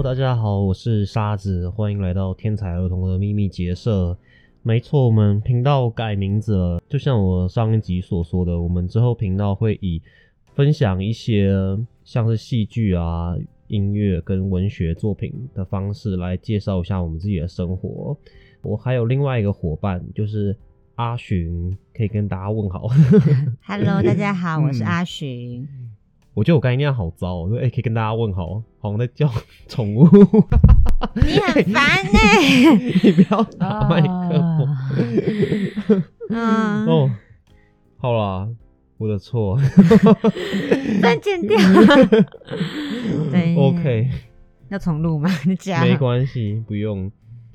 Hello，大家好，我是沙子，欢迎来到天才儿童的秘密结社。没错，我们频道改名字了，就像我上一集所说的，我们之后频道会以分享一些像是戏剧啊、音乐跟文学作品的方式来介绍一下我们自己的生活。我还有另外一个伙伴，就是阿寻，可以跟大家问好。Hello，大家好，我是嗯阿寻。我觉得我刚才那样好糟、哦，说哎、可以跟大家问好，好像在叫 宠物。你很烦呢、你不要打麦克风。嗯，哦，好啦，我的错。再剪掉。对 OK，要重录吗？你讲。没关系，不用。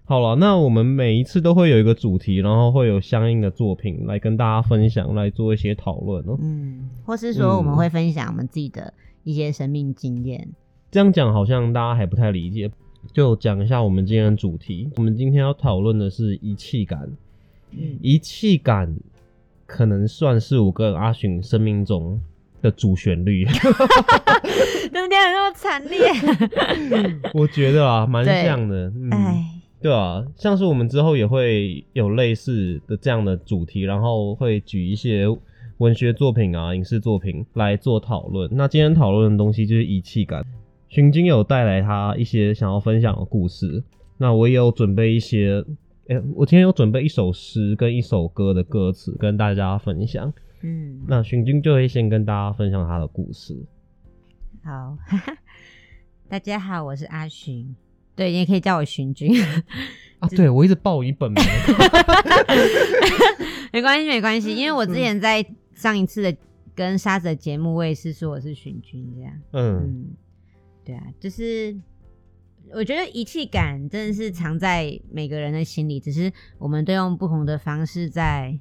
好了，那我们每一次都会有一个主题，然后会有相应的作品来跟大家分享，来做一些讨论哦。嗯，或是说我们会分享我们自己的一些生命经验。这样讲好像大家还不太理解，就讲一下我们今天的主题。我们今天要讨论的是遗弃感。嗯遗弃感可能算是我跟阿寻生命中的主旋律，对不对？那么惨烈。我觉得啊，蛮像的。嗯，哎，对啊，像是我们之后也会有类似的这样的主题，然后会举一些文学作品啊、影视作品来做讨论。那今天讨论的东西就是遗弃感。寻经有带来他一些想要分享的故事，那我也有准备一些，哎、我今天有准备一首诗跟一首歌的歌词跟大家分享。嗯，那寻经就会先跟大家分享他的故事。好。大家好，我是阿寻。对，你也可以叫我寻君。啊，对我一直报以本名。没关系，没关系，因为我之前在上一次的跟沙子的节目，我也是说我是寻君这样。嗯嗯，对啊，就是我觉得遗弃感真的是藏在每个人的心里，只是我们都用不同的方式在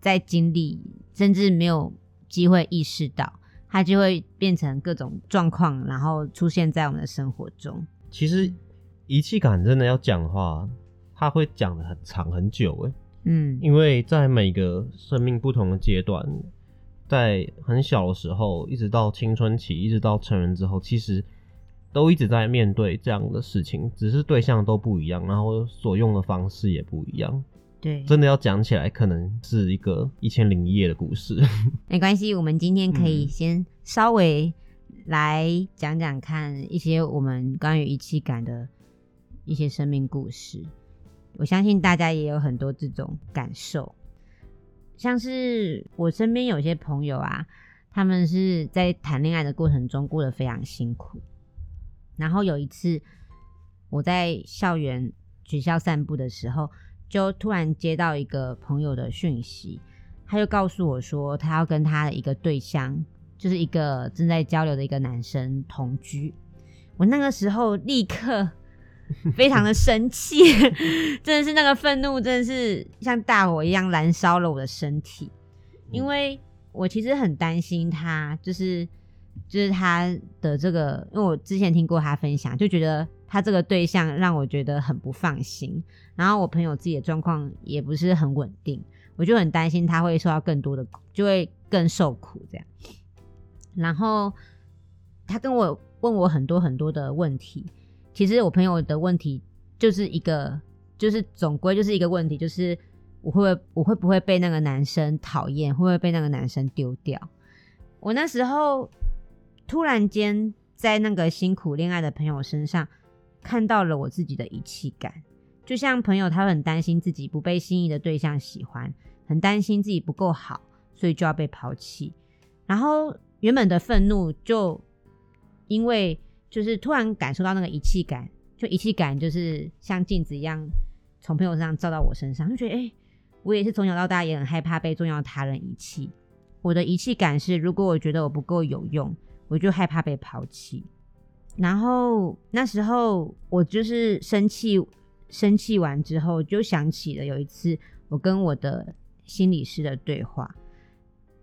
在经历，甚至没有机会意识到，它就会变成各种状况，然后出现在我们的生活中。其实遗弃感真的要讲的话，他会讲的很长很久诶，嗯因为在每个生命不同的阶段，在很小的时候，一直到青春期，一直到成人之后，其实都一直在面对这样的事情，只是对象都不一样，然后所用的方式也不一样。对，真的要讲起来，可能是一个一千零一夜的故事。没关系，我们今天可以嗯先稍微来讲讲看一些我们关于仪器感的一些生命故事。我相信大家也有很多这种感受，像是我身边有些朋友啊，他们是在谈恋爱的过程中过得非常辛苦。然后有一次我在校园学校散步的时候，就突然接到一个朋友的讯息，他就告诉我说，他要跟他的一个对象，就是一个正在交流的一个男生同居。我那个时候立刻 非常的生气，真的是那个愤怒，真的是像大火一样燃烧了我的身体，因为我其实很担心他，就是就是他的这个，因为我之前听过他分享，就觉得他这个对象让我觉得很不放心。然后我朋友自己的状况也不是很稳定，我就很担心他会受到更多的苦，就会更受苦这样。然后他跟我问我很多很多的问题，其实我朋友的问题就是一个，就是总归就是一个问题，就是我会不会我会不会被那个男生讨厌，会不会被那个男生丢掉？我那时候突然间在那个辛苦恋爱的朋友身上看到了我自己的遗弃感。就像朋友，他很担心自己不被心仪的对象喜欢，很担心自己不够好，所以就要被抛弃。然后原本的愤怒就因为就是突然感受到那个遗弃感，就遗弃感就是像镜子一样从朋友身上照到我身上，就觉得哎、诶我也是从小到大也很害怕被重要他人遗弃。我的遗弃感是，如果我觉得我不够有用，我就害怕被抛弃。然后那时候我就是生气，生气完之后就想起了有一次我跟我的心理师的对话，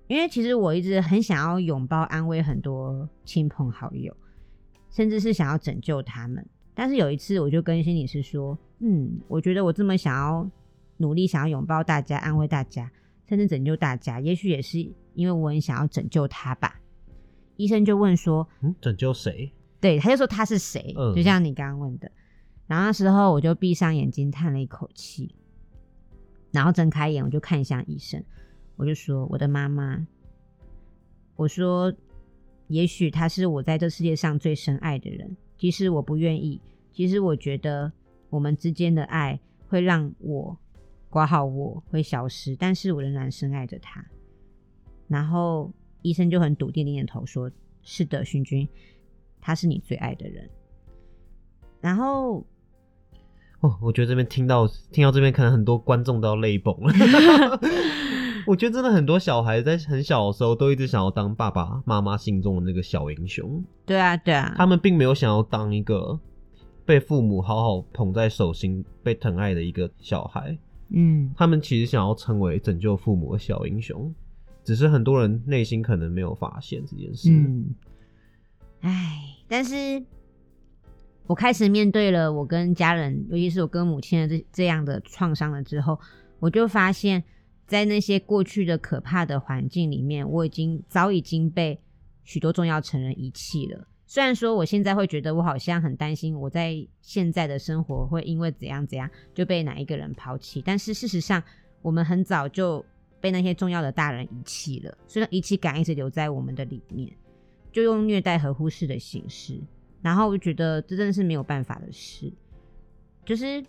因为其实我一直很想要拥抱、安慰很多亲朋好友，甚至是想要拯救他们。但是有一次，我就跟心理师说：“嗯，我觉得我这么想要努力，想要拥抱大家、安慰大家，甚至拯救大家，也许也是因为我很想要拯救他吧。”医生就问说：“嗯，拯救谁？对，他就说他是谁，嗯就像你刚刚问的。然后那时候我就闭上眼睛叹了一口气，然后睁开眼我就看向医生，我就说我的妈妈，我说也许他是我在这世界上最深爱的人，即使我不愿意，其实我觉得我们之间的爱会让我挂号我会消失，但是我仍然深爱着他。然后医生就很笃定的点头说：“是的，勋君，他是你最爱的人。”然后哦，我觉得这边听到听到这边，可能很多观众都要泪崩了。我觉得真的很多小孩在很小的时候都一直想要当爸爸妈妈心中的那个小英雄，对啊，对啊，他们并没有想要当一个被父母好好捧在手心、被疼爱的一个小孩，嗯他们其实想要成为拯救父母的小英雄，只是很多人内心可能没有发现这件事。嗯，唉，但是我开始面对了我跟家人，尤其是我跟母亲的这这样的创伤了之后，我就发现，在那些过去的可怕的环境里面，我已经早已经被许多重要成人遗弃了。虽然说我现在会觉得我好像很担心我在现在的生活会因为怎样怎样就被哪一个人抛弃，但是事实上我们很早就被那些重要的大人遗弃了，所以遗弃感一直留在我们的里面，就用虐待和忽视的形式。然后我就觉得这真的是没有办法的事。就是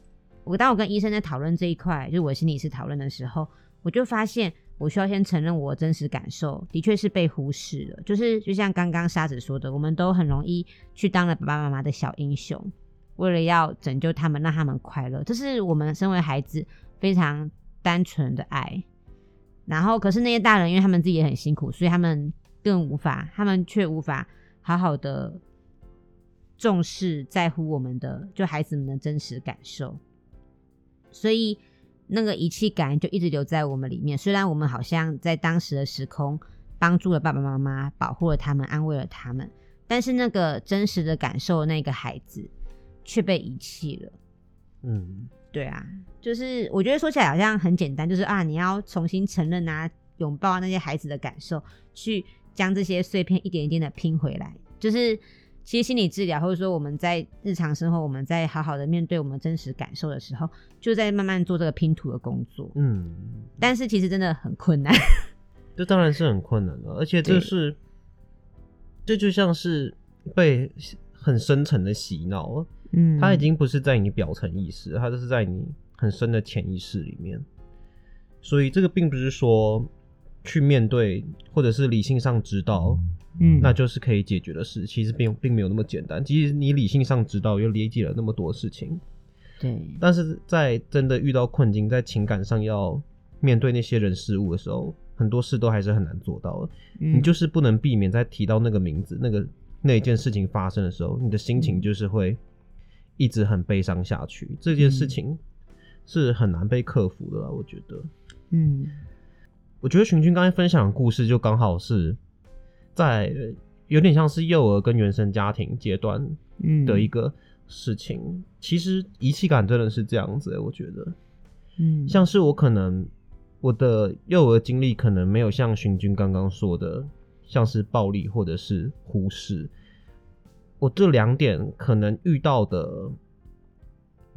我当我跟医生在讨论这一块，就是我心理师讨论的时候，我就发现我需要先承认我的真实感受的确是被忽视了。就是就像刚刚沙子说的，我们都很容易去当了爸爸妈妈的小英雄，为了要拯救他们，让他们快乐，这是我们身为孩子非常单纯的爱。然后，可是那些大人，因为他们自己也很辛苦，所以他们更无法，他们却无法好好的重视、在乎我们的就孩子们的真实感受，所以那个遗弃感就一直留在我们里面。虽然我们好像在当时的时空帮助了爸爸妈妈，保护了他们，安慰了他们，但是那个真实的感受，那个孩子却被遗弃了。嗯，对啊，就是我觉得说起来好像很简单，就是啊，你要重新承认啊，拥抱那些孩子的感受，去将这些碎片一点一点的拼回来。就是其实心理治疗，或者说我们在日常生活，我们在好好的面对我们真实感受的时候，就在慢慢做这个拼图的工作。嗯，但是其实真的很困难。这当然是很困难的，而且这是，这就像是被很深层的洗脑，嗯，它已经不是在你表层意识，它就是在你很深的潜意识里面。所以这个并不是说去面对，或者是理性上知道，嗯，那就是可以解决的事。其实并并没有那么简单。其实你理性上知道，又理解了那么多事情，对，但是在真的遇到困境，在情感上要面对那些人事物的时候，很多事都还是很难做到的。嗯你就是不能避免在提到那个名字、那个那一件事情发生的时候，你的心情就是会一直很悲伤下去。这件事情是很难被克服的啦，我觉得。嗯我觉得群君刚才分享的故事，就刚好是在呃有点像是幼儿跟原生家庭阶段嗯的一个事情。其实遗弃感真的是这样子、我觉得。嗯像是我可能我的幼儿经历可能没有像寻君刚刚说的，像是暴力或者是忽视。我这两点可能遇到的，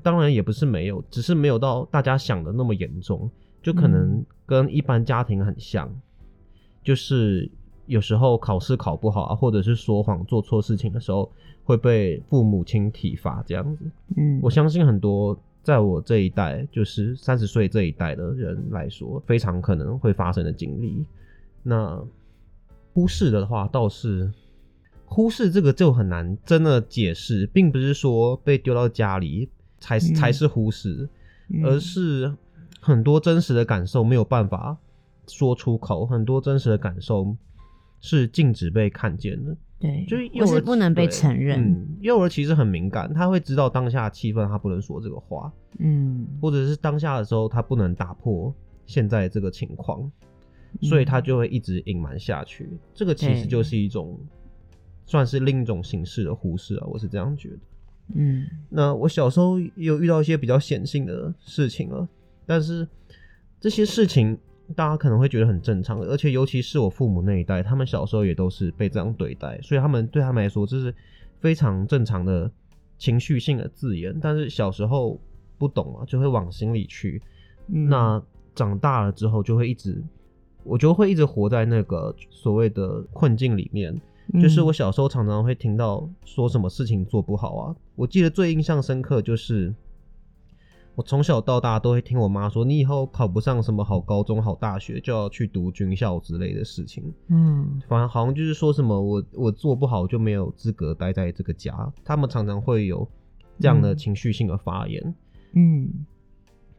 当然也不是没有，只是没有到大家想的那么严重，就可能嗯跟一般家庭很像，就是有时候考试考不好啊，或者是说谎做错事情的时候会被父母亲体罚这样子。嗯我相信很多在我这一代，就是三十岁这一代的人来说，非常可能会发生的经历。那忽视的话，倒是忽视这个就很难真的解释，并不是说被丢到家里才是、嗯才是忽视，嗯而是很多真实的感受没有办法说出口，很多真实的感受是禁止被看见的。对，就是幼儿是不能被承认。嗯，幼儿其实很敏感，他会知道当下气氛，他不能说这个话，嗯或者是当下的时候他不能打破现在这个情况，所以他就会一直隐瞒下去。这个其实就是一种算是另一种形式的忽视啊，我是这样觉得。嗯那我小时候也有遇到一些比较显性的事情了，但是这些事情大家可能会觉得很正常，而且尤其是我父母那一代，他们小时候也都是被这样对待，所以他们对他们来说这是非常正常的情绪性的字眼，但是小时候不懂嘛，就会往心里去。嗯那长大了之后，就会一直，我觉得会一直活在那个所谓的困境里面。就是我嗯小时候常常会听到说什么事情做不好啊，我记得最印象深刻就是。我从小到大都会听我妈说，你以后考不上什么好高中、好大学，就要去读军校之类的事情。嗯反正好像就是说什么我我做不好就没有资格待在这个家，他们常常会有这样的嗯情绪性的发言。嗯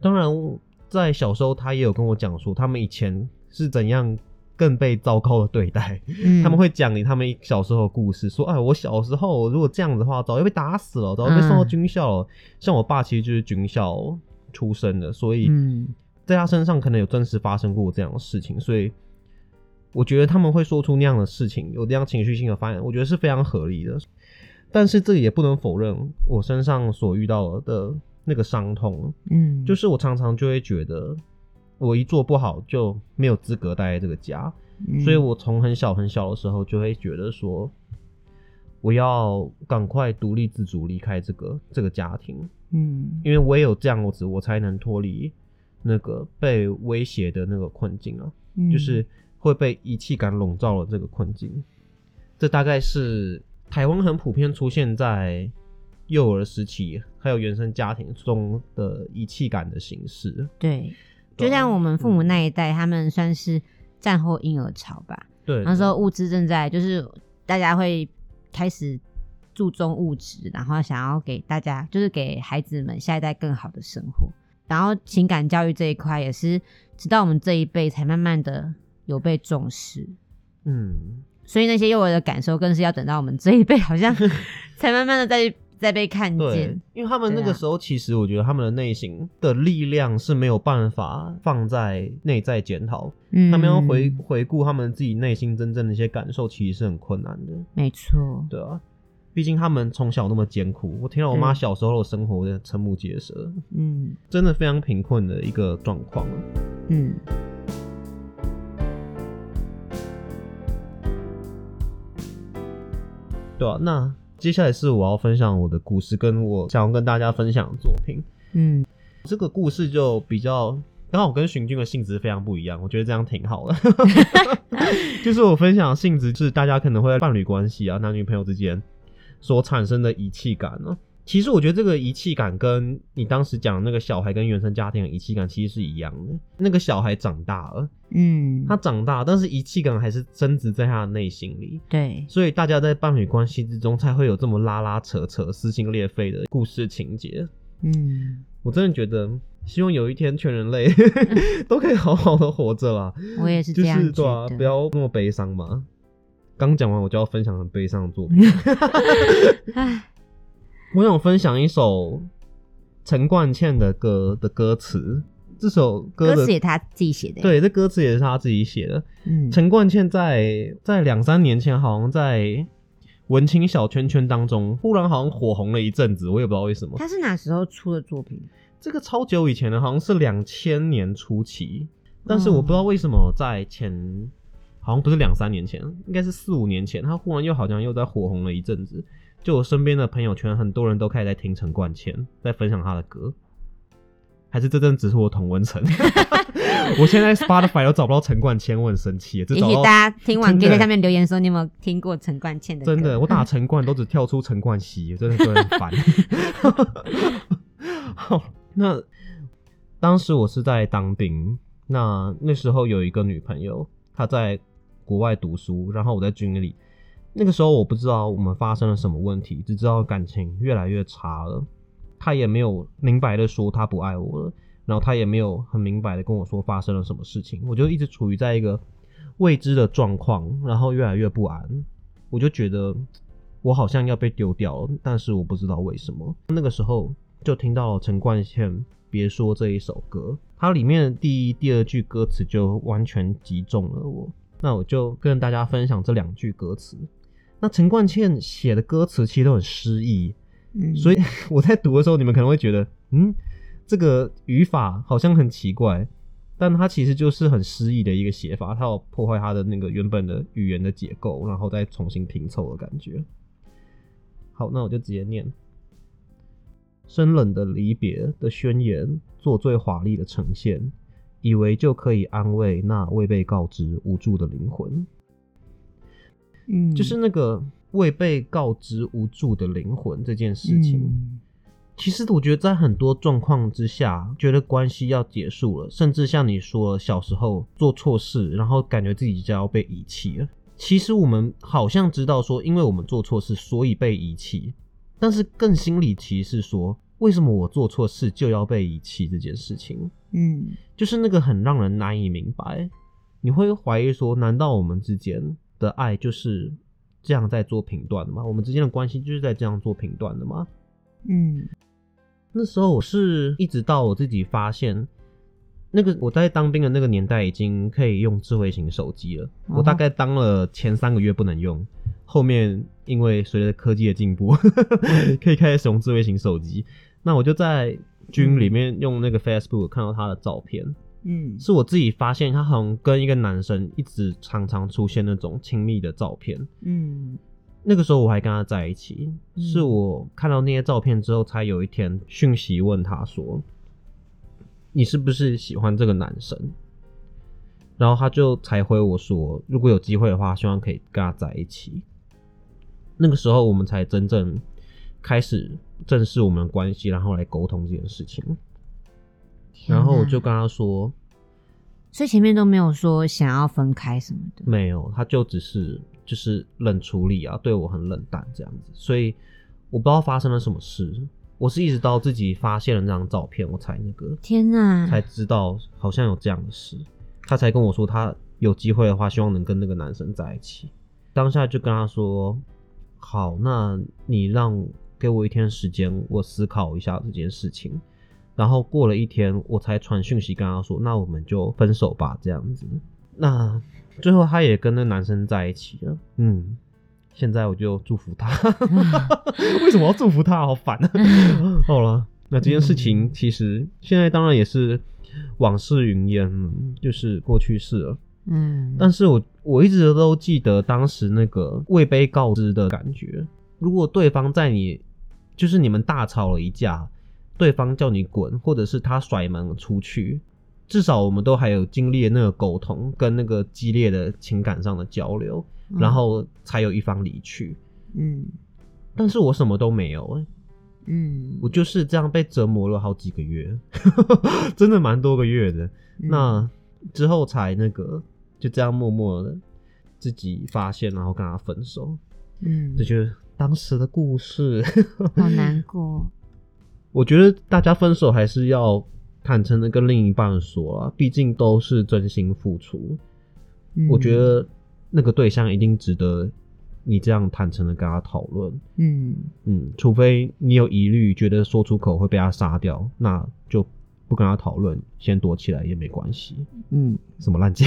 当然，在小时候他也有跟我讲说，他们以前是怎样更被糟糕的对待。嗯，他们会讲你他们小时候的故事，说哎，我小时候如果这样子的话，早就被打死了，早就被送到嗯军校了。像我爸其实就是军校出身的，所以嗯在他身上可能有真实发生过这样的事情，所以我觉得他们会说出那样的事情，有这样情绪性的发言，我觉得是非常合理的。但是这也不能否认我身上所遇到的那个伤痛，嗯，就是我常常就会觉得我一做不好就没有资格待在这个家，嗯所以我从很小很小的时候就会觉得说，我要赶快独立自主离开这个这个家庭，嗯因为唯有这样子，我才能脱离那个被威胁的那个困境啊，嗯就是会被遗弃感笼罩了这个困境。这大概是台湾很普遍出现在幼儿时期还有原生家庭中的遗弃感的形式。对，就像我们父母嗯那一代，他们算是战后婴儿潮吧。对，那时候物资正在，就是大家会开始注重物质，然后想要给大家，就是给孩子们下一代更好的生活。然后情感教育这一块也是，直到我们这一辈才慢慢的有被重视。嗯，所以那些幼儿的感受，更是要等到我们这一辈，好像 才慢慢的在再被看对见。，因为他们那个时候，其实我觉得他们的内心的力量是没有办法放在内在检讨，嗯。他们要回回顾他们自己内心真正的一些感受，其实是很困难的。没错，对啊，毕竟他们从小那么艰苦，我听到我妈嗯小时候的生活，的瞠目结舌，嗯。真的非常贫困的一个状况啊。嗯。对啊，那接下来是我要分享我的故事，跟我想要跟大家分享的作品。嗯这个故事就比较刚好跟荀君的性质非常不一样，我觉得这样挺好的。就是我分享的性质是大家可能会在伴侣关系啊、男女朋友之间所产生的遗弃感呢、其实我觉得这个遗弃感跟你当时讲的那个小孩跟原生家庭的遗弃感其实是一样的。那个小孩长大了，嗯，他长大，但是遗弃感还是深植在他的内心里。对，所以大家在伴侣关系之中才会有这么拉拉扯扯、撕心裂肺的故事情节。嗯，我真的觉得，希望有一天全人类 都可以好好的活着啦。我也是就这样觉是对啊，不要那么悲伤嘛。刚讲完，我就要分享很悲伤的作品。唉，我想分享一首陈冠茜的歌的歌词。这首歌歌词也他自己写的。，对，这歌词也是他自己写的。嗯，陈冠茜在在两三年前，好像在文青小圈圈当中，忽然好像火红了一阵子，我也不知道为什么。他是哪时候出的作品？这个超久以前的，好像是两千年初期，但是我不知道为什么在前，好像不是两三年前，应该是四五年前，他忽然又好像又在火红了一阵子。就我身边的朋友圈，很多人都开始在听陈冠茜，在分享他的歌。还是这阵只是我同温层，我现在 Spotify 都找不到陈冠茜，我很生气。这也许大家听完可以在下面留言说，你有没有听过陈冠茜的歌？真的，我打陈冠都只跳出陈冠希，真的觉得很烦。好，那当时我是在当兵，那那时候有一个女朋友，她在国外读书，然后我在军里。那个时候我不知道我们发生了什么问题，只知道感情越来越差了。他也没有明白的说他不爱我了，然后他也没有很明白的跟我说发生了什么事情，我就一直处于在一个未知的状况，然后越来越不安。我就觉得我好像要被丢掉了，但是我不知道为什么。那个时候就听到了陈冠希《别说》这一首歌，它里面第一、第二句歌词就完全击中了我。那我就跟大家分享这两句歌词。那陈冠茜写的歌词其实都很诗意，嗯，所以 我在读的时候，你们可能会觉得，嗯，这个语法好像很奇怪，但它其实就是很诗意的一个写法，它有破坏它的那个原本的语言的结构，然后再重新拼凑的感觉。好，那我就直接念：生冷的离别的宣言，做最华丽的呈现，以为就可以安慰那未被告知无助的灵魂。嗯，就是那个未被告知无助的灵魂这件事情。嗯其实我觉得在很多状况之下，觉得关系要结束了，甚至像你说小时候做错事，然后感觉自己就要被遗弃了。其实我们好像知道说，因为我们做错事，所以被遗弃。但是更心里其实是说，为什么我做错事就要被遗弃这件事情，嗯就是那个很让人难以明白。你会怀疑说，难道我们之间的爱就是这样在做评断的吗？我们之间的关系就是在这样做评断的吗？嗯那时候我是一直到我自己发现，那个我在当兵的那个年代已经可以用智慧型手机了。哦我大概当了前三个月不能用，后面因为随着科技的进步，可以开始使用智慧型手机。那我就在军里面用那个 Facebook 看到他的照片，嗯是我自己发现他好像跟一个男生一直常常出现那种亲密的照片。嗯那个时候我还跟他在一起，嗯是我看到那些照片之后，才有一天讯息问他说：“你是不是喜欢这个男生？”然后他就才回我说：“如果有机会的话，希望可以跟他在一起。”那个时候我们才真正开始正视我们的关系，然后来沟通这件事情。天然后我就跟他说所以前面都没有说想要分开什么：“的。没有，他就只是就是冷处理啊，对我很冷淡这样子。”所以我不知道发生了什么事，我是一直到自己发现了那张照片，我才那个天哪！才知道好像有这样的事，他才跟我说他有机会的话，希望能跟那个男生在一起。当下就跟他说：“好，那你让给我一天时间，我思考一下这件事情。”然后过了一天，我才传讯息跟他说：“那我们就分手吧。”这样子。那最后他也跟那男生在一起了。嗯，现在我就祝福他。为什么要祝福他？好烦啊！好了，那这件事情其实现在当然也是往事云烟，嗯就是过去式了。嗯，但是我我一直都记得当时那个未被告知的感觉。如果对方在你就是你们大吵了一架，对方叫你滚，或者是他甩门出去，至少我们都还有经历那个沟通跟那个激烈的情感上的交流，然后才有一方离去。嗯但是我什么都没有、欸，嗯，我就是这样被折磨了好几个月，真的蛮多个月的。嗯那之后才那个就这样默默的自己发现，然后跟他分手。嗯这就是当时的故事。好难过。我觉得大家分手还是要坦诚的跟另一半说啊，毕竟都是真心付出。嗯我觉得那个对象一定值得你这样坦诚的跟他讨论。嗯嗯，除非你有疑虑，觉得说出口会被他杀掉，那就不跟他讨论，先躲起来也没关系。嗯什么烂结，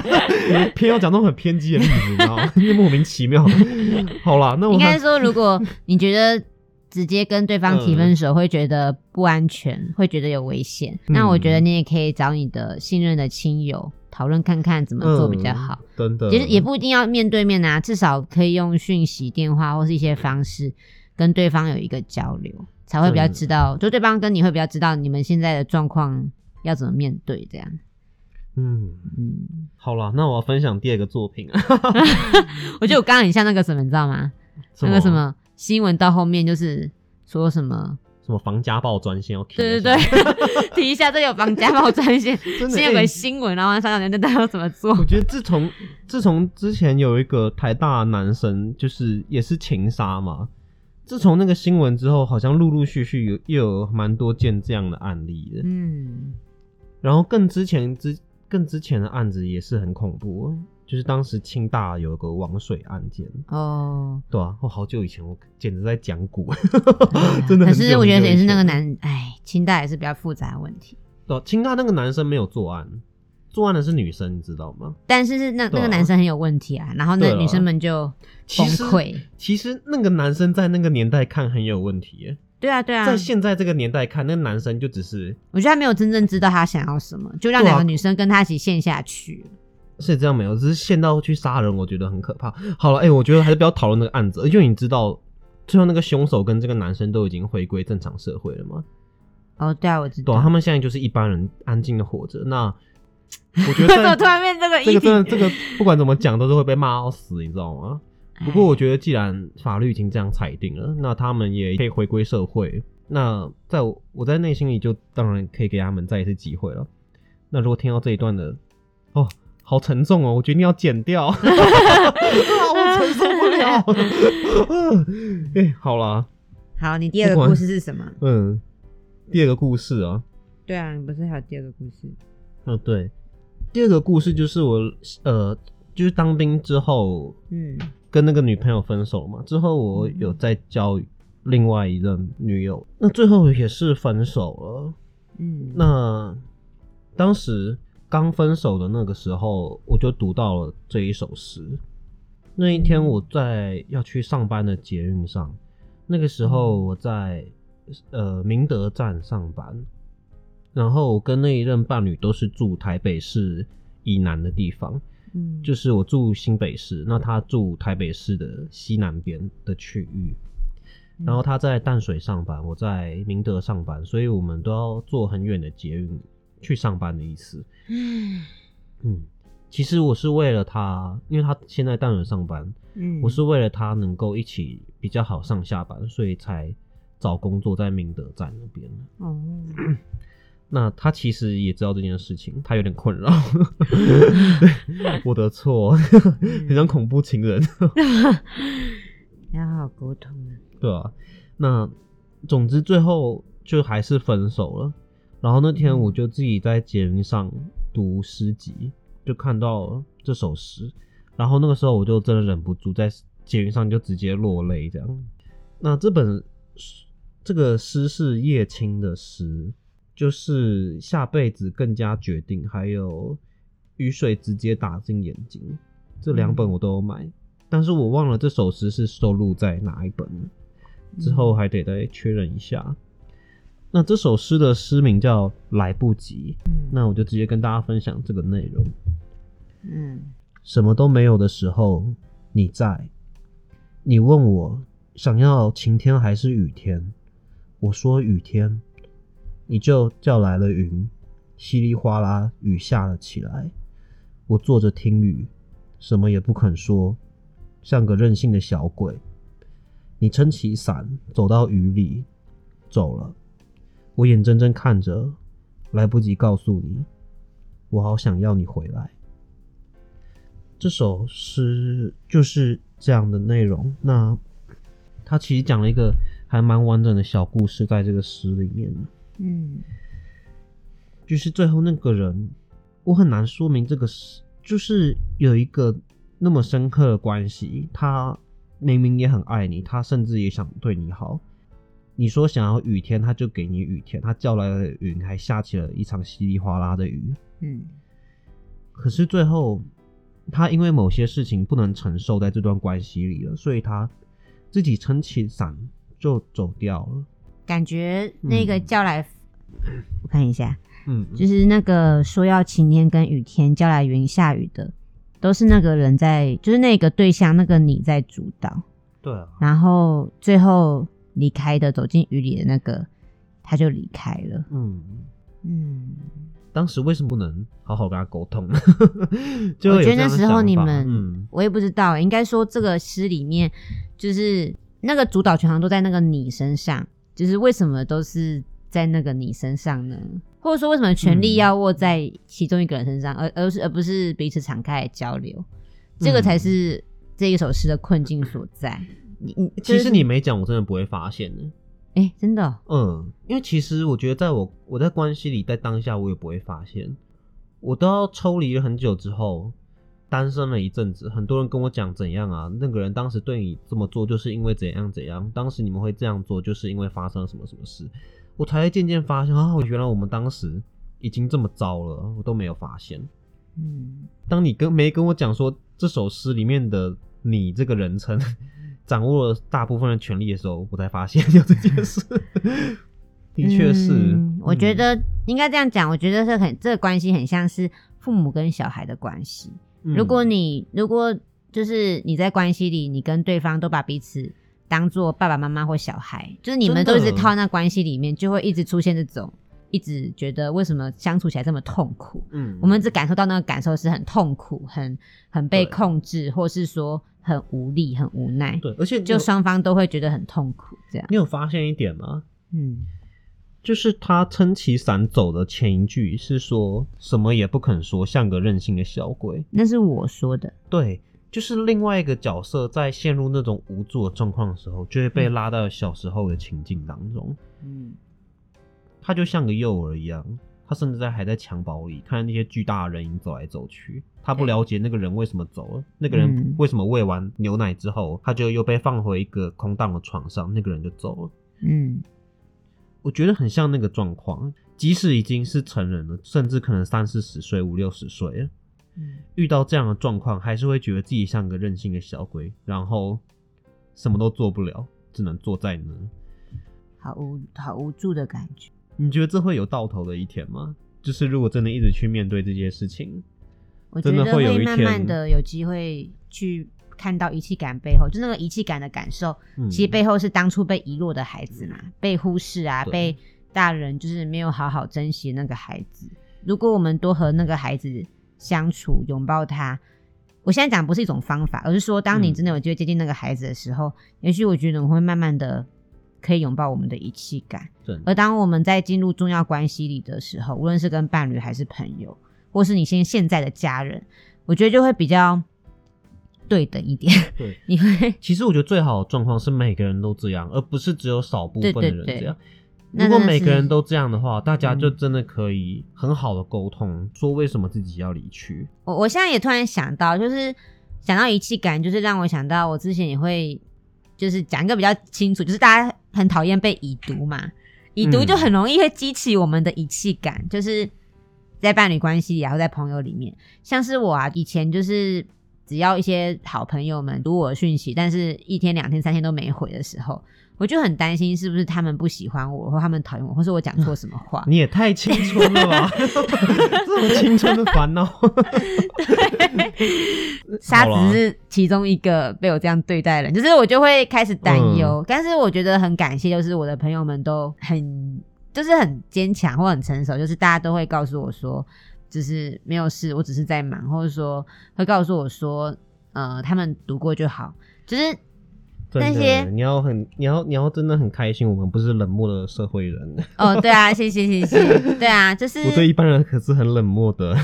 偏要讲那种很偏激的例子，你知道吗？莫名其妙。好啦，那我应该说，如果你觉得直接跟对方提分手会觉得不安全，会觉得有危险，嗯。那我觉得你也可以找你的信任的亲友讨论看看怎么做比较好。嗯真的，其实也不一定要面对面啊，至少可以用讯息、电话或是一些方式跟对方有一个交流，才会比较知道，就对方跟你会比较知道你们现在的状况要怎么面对。这样，嗯，嗯，好了，那我要分享第二个作品。啊，我觉得我刚刚很像那个什么，你知道吗？那个什么新闻到后面就是说什么，什么防家暴专线要提对对对，提一下这有防家暴专线，先有个欸新闻，然后上两天大家要怎么做？我觉得自从自从之前有一个台大男生，就是也是情杀嘛，自从那个新闻之后，好像陆陆续续有又有蛮多件这样的案例的。嗯然后更之前之更之前的案子也是很恐怖，就是当时清大有个王水案件，哦，对啊，我好久以前我简直在讲古，真的很。可是我觉得也是那个男，哎，清大也是比较复杂的问题。对啊清大那个男生没有作案，作案的是女生，你知道吗？但是是那啊那个男生很有问题啊，然后那女生们就崩溃。其实那个男生在那个年代看很有问题耶，对啊，对啊，在现在这个年代看，那个男生就只是我觉得他没有真正知道他想要什么，就让两个女生跟他一起陷下去了。是这样没有，只是陷到去杀人，我觉得很可怕。好了，哎、我觉得还是不要讨论那个案子，因为你知道最后那个凶手跟这个男生都已经回归正常社会了嘛？哦，对啊，我知道。他们现在就是一般人安静的活着。那我觉得 突然变这个这个？真的这个不管怎么讲都是会被骂到死，你知道吗？不过我觉得既然法律已经这样裁定了，那他们也可以回归社会。那在我我在内心里就当然可以给他们再一次机会了。那如果听到这一段的，哦，好沉重哦，我决定要剪掉，啊我承受不了。哎、好啦，好，你第二个故事是什么？嗯，第二个故事啊，对啊，你不是还有第二个故事？嗯，对，第二个故事就是我呃，就是当兵之后嗯。跟那个女朋友分手嘛，之后我有再交另外一任女友，那最后也是分手了。嗯，那当时刚分手的那个时候，我就读到了这一首诗。那一天我在要去上班的捷运上，那个时候我在呃明德站上班，然后我跟那一任伴侣都是住台北市以南的地方，嗯就是我住新北市，那他住台北市的西南边的区域。然后他在淡水上班，我在明德上班，所以我们都要坐很远的捷运去上班的意思。嗯嗯，其实我是为了他，因为他现在淡水上班，嗯，我是为了他能够一起比较好上下班，所以才找工作在明德站那边。哦，那他其实也知道这件事情，他有点困扰，我的错，很像恐怖情人。要好好沟通啊。对啊，那总之最后就还是分手了。然后那天我就自己在捷运上读诗集，就看到这首诗，然后那个时候我就真的忍不住在捷运上就直接落泪这样。那这本这个诗是叶青的诗，就是下辈子更加决定，还有雨水直接打进眼睛，这两本我都有买，但是我忘了这首诗是收录在哪一本了。之后还得再确认一下。那这首诗的诗名叫《来不及》，嗯那我就直接跟大家分享这个内容。嗯什么都没有的时候，你在。你问我想要晴天还是雨天，我说雨天，你就叫来了云，稀里哗啦雨下了起来。我坐着听雨，什么也不肯说，像个任性的小鬼。你撑起伞，走到雨里，走了。我眼睁睁看着，来不及告诉你，我好想要你回来。这首诗就是这样的内容。那他其实讲了一个还蛮完整的小故事，在这个诗里面，嗯就是最后那个人，我很难说明这个诗，就是有一个那么深刻的关系，他明明也很爱你，他甚至也想对你好。你说想要雨天，他就给你雨天，他叫来了云，还下起了一场稀里哗啦的雨。嗯可是最后，他因为某些事情不能承受在这段关系里了，所以他自己撑起伞就走掉了。感觉那个嗯叫来，我看一下，嗯，就是那个说要晴天跟雨天叫来云下雨的，都是那个人在，就是那个对象那个你在主导，对啊，然后最后离开的走进雨里的那个他就离开了。嗯，嗯，当时为什么不能好好跟他沟通？就我觉得那时候你们，嗯我也不知道，应该说这个诗里面就是那个主导权好像都在那个你身上，就是为什么都是在那个你身上呢？或者说为什么权力嗯要握在其中一个人身上，而而是而不是彼此敞开来交流？这个才嗯是这一首诗的困境所在。你你其实你没讲，我真的不会发现的。哎、真的？哦、嗯，因为其实我觉得，在我我在关系里，在当下我也不会发现，我都要抽离了很久之后，单身了一阵子，很多人跟我讲怎样啊，那个人当时对你这么做，就是因为怎样怎样，当时你们会这样做，就是因为发生了什么什么事，我才会渐渐发现啊，原来我们当时已经这么糟了，我都没有发现。嗯，当你跟没跟我讲说这首诗里面的你这个人称掌握了大部分的权利的时候，我才发现 有这件事。的确是，嗯我觉嗯得应该这样讲，我觉得是很这个关系很像是父母跟小孩的关系。嗯如果你如果就是你在关系里，你跟对方都把彼此当做爸爸妈妈或小孩，就是你们都一直套那关系里面，就会一直出现这种，一直觉得为什么相处起来这么痛苦。嗯，我们只感受到那个感受是很痛苦、很很被控制，或是说很无力、很无奈，对，而且就双方都会觉得很痛苦。这样，你有发现一点吗？嗯，就是他撑起伞走的前一句是说什么也不肯说，像个任性的小鬼。那是我说的。对，就是另外一个角色在陷入那种无助的状况的时候，就会被拉到小时候的情境当中。嗯他就像个幼儿一样，他甚至在还在襁褓里看那些巨大的人影走来走去，他不了解那个人为什么走了，那个人嗯为什么喂完牛奶之后，他就又被放回一个空荡的床上，那个人就走了。嗯我觉得很像那个状况，即使已经是成人了，甚至可能三四十岁、五六十岁了，嗯遇到这样的状况，还是会觉得自己像个任性的小鬼，然后什么都做不了，只能坐在那。好无好无助的感觉。你觉得这会有到头的一天吗？就是如果真的一直去面对这些事情，我觉得会有一慢慢的有机会去看到遗弃感背后，就那个遗弃感的感受，嗯其实背后是当初被遗落的孩子嘛，被忽视啊，被大人就是没有好好珍惜那个孩子。如果我们多和那个孩子相处，拥抱他，我现在讲不是一种方法，而是说，当你嗯真的有机会接近那个孩子的时候，也许我觉得我们会慢慢的可以拥抱我们的遗弃感。而当我们在进入重要关系里的时候，无论是跟伴侣还是朋友，或是你现现在的家人，我觉得就会比较对等一点。对。你会其实我觉得最好的状况是每个人都这样，而不是只有少部分的人这样。如果每个人都这样的话，大家就嗯真的可以很好的沟通，说为什么自己要离去。我我现在也突然想到，就是想到遗弃感，就是让我想到我之前也会，就是讲一个比较清楚，就是大家很讨厌被已读嘛，已读嗯。就很容易会激起我们的遗弃感，就是在伴侣关系里，然后在朋友里面，像是我啊，以前就是只要一些好朋友们读我的讯息，但是一天、两天、三天都没回的时候。我就很担心是不是他们不喜欢我，或他们讨厌我，或是我讲错什么话。你也太青春了吧！这种青春的烦恼。沙 好啦子是其中一个被我这样对待的人，就是我就会开始担嗯忧。但是我觉得很感谢，就是我的朋友们都很就是很坚强或很成熟，就是大家都会告诉我说，就是没有事，我只是在忙，或者说会告诉我说，呃，他们读过就好，就是真那些，你要很，你要，你要真的很开心，我们不是冷漠的社会人。哦，对啊，谢谢谢谢，对啊，就是我对一般人可是很冷漠的，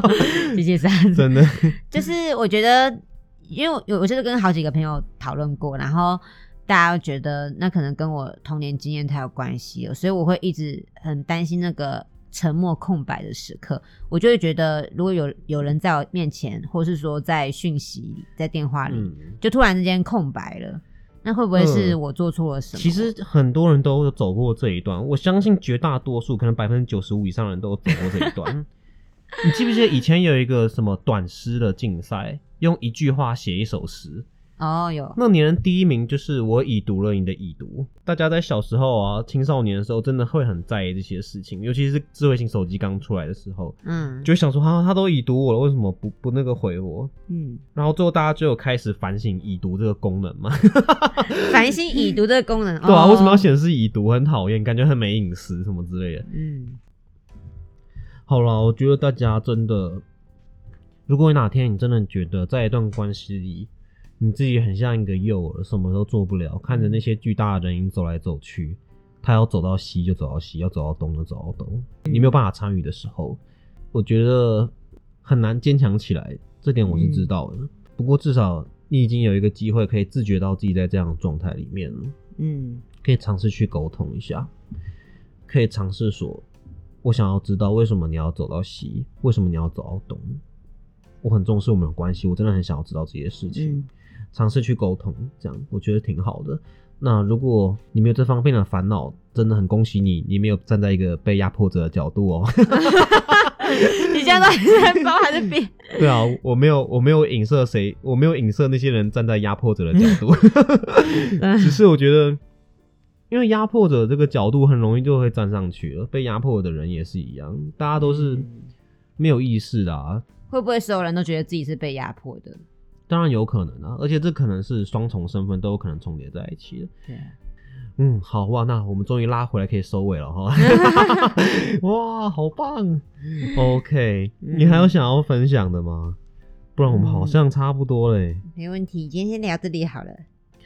谢谢沙子，真的。就是我觉得，因为我我就是跟好几个朋友讨论过，然后大家都觉得那可能跟我童年经验太有关系了，所以我会一直很担心那个沉默空白的时刻。我就会觉得，如果有有人在我面前，或是说在讯息里、在电话里，嗯，就突然之间空白了，那会不会是嗯我做错了什么？其实很多人都有走过这一段，我相信绝大多数，可能百分之九十五以上的人都有走过这一段。你记不记得以前有一个什么短诗的竞赛，用一句话写一首诗？哦，有那年第一名就是我已读了你的已读。大家在小时候啊、青少年的时候，真的会很在意这些事情，尤其是智慧型手机刚出来的时候，嗯就会想说，哈、他都已读我了，为什么不不那个回我？嗯，然后最后大家就有开始反省已读这个功能嘛？反省已读这个功能，对啊，哦为什么要？显示已读？很讨厌，感觉很没隐私什么之类的。嗯好了，我觉得大家真的，如果哪天你真的觉得在一段关系里，你自己很像一个幼儿，什么都做不了，看着那些巨大的人影走来走去，他要走到西就走到西，要走到东就走到东，你没有办法参与的时候，我觉得很难坚强起来。这点我是知道的，不过至少你已经有一个机会可以自觉到自己在这样的状态里面了。嗯可以尝试去沟通一下，可以尝试说，我想要知道为什么你要走到西，为什么你要走到东。我很重视我们的关系，我真的很想要知道这些事情，嗯尝试去沟通，这样我觉得挺好的。那如果你没有这方面的烦恼，真的很恭喜你，你没有站在一个被压迫者的角度哦。你现在是在包还是 扁？对啊，我没有，我没有影射谁，我没有影射那些人站在压迫者的角度，只是我觉得，因为压迫者这个角度很容易就会站上去了，被压迫的人也是一样，大家都是没有意识的啊。会不会所有人都觉得自己是被压迫的？当然有可能啊，而且这可能是双重身份都有可能重叠在一起的。对啊，嗯，好哇，那我们终于拉回来可以收尾了哈。哇，好棒！OK，嗯你还有想要分享的吗？不然我们好像差不多嘞。没问题，今天先聊这里好了，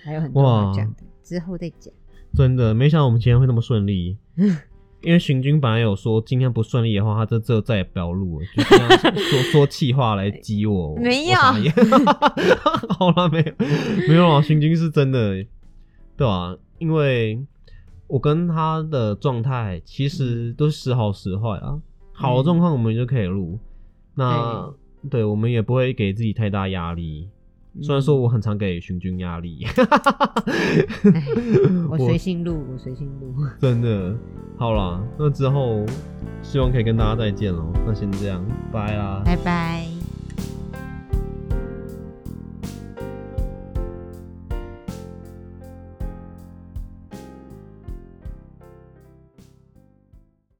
还有很多哇要讲的，之后再讲。真的，没想到我们今天会那么顺利。因为巡军本来有说今天不顺利的话，他这这再也不要录了，就这样说说气话来激我。没有好了，没有没有啊，巡军是真的，对啊，因为我跟他的状态其实都是时好时坏啊。好的状况我们就可以录，那对我们也不会给自己太大压力。虽然说我很常给巡军压力，哎 我随心录，我随心录。真的，好啦，那之后希望可以跟大家再见喽。那先这样，拜啦。拜拜。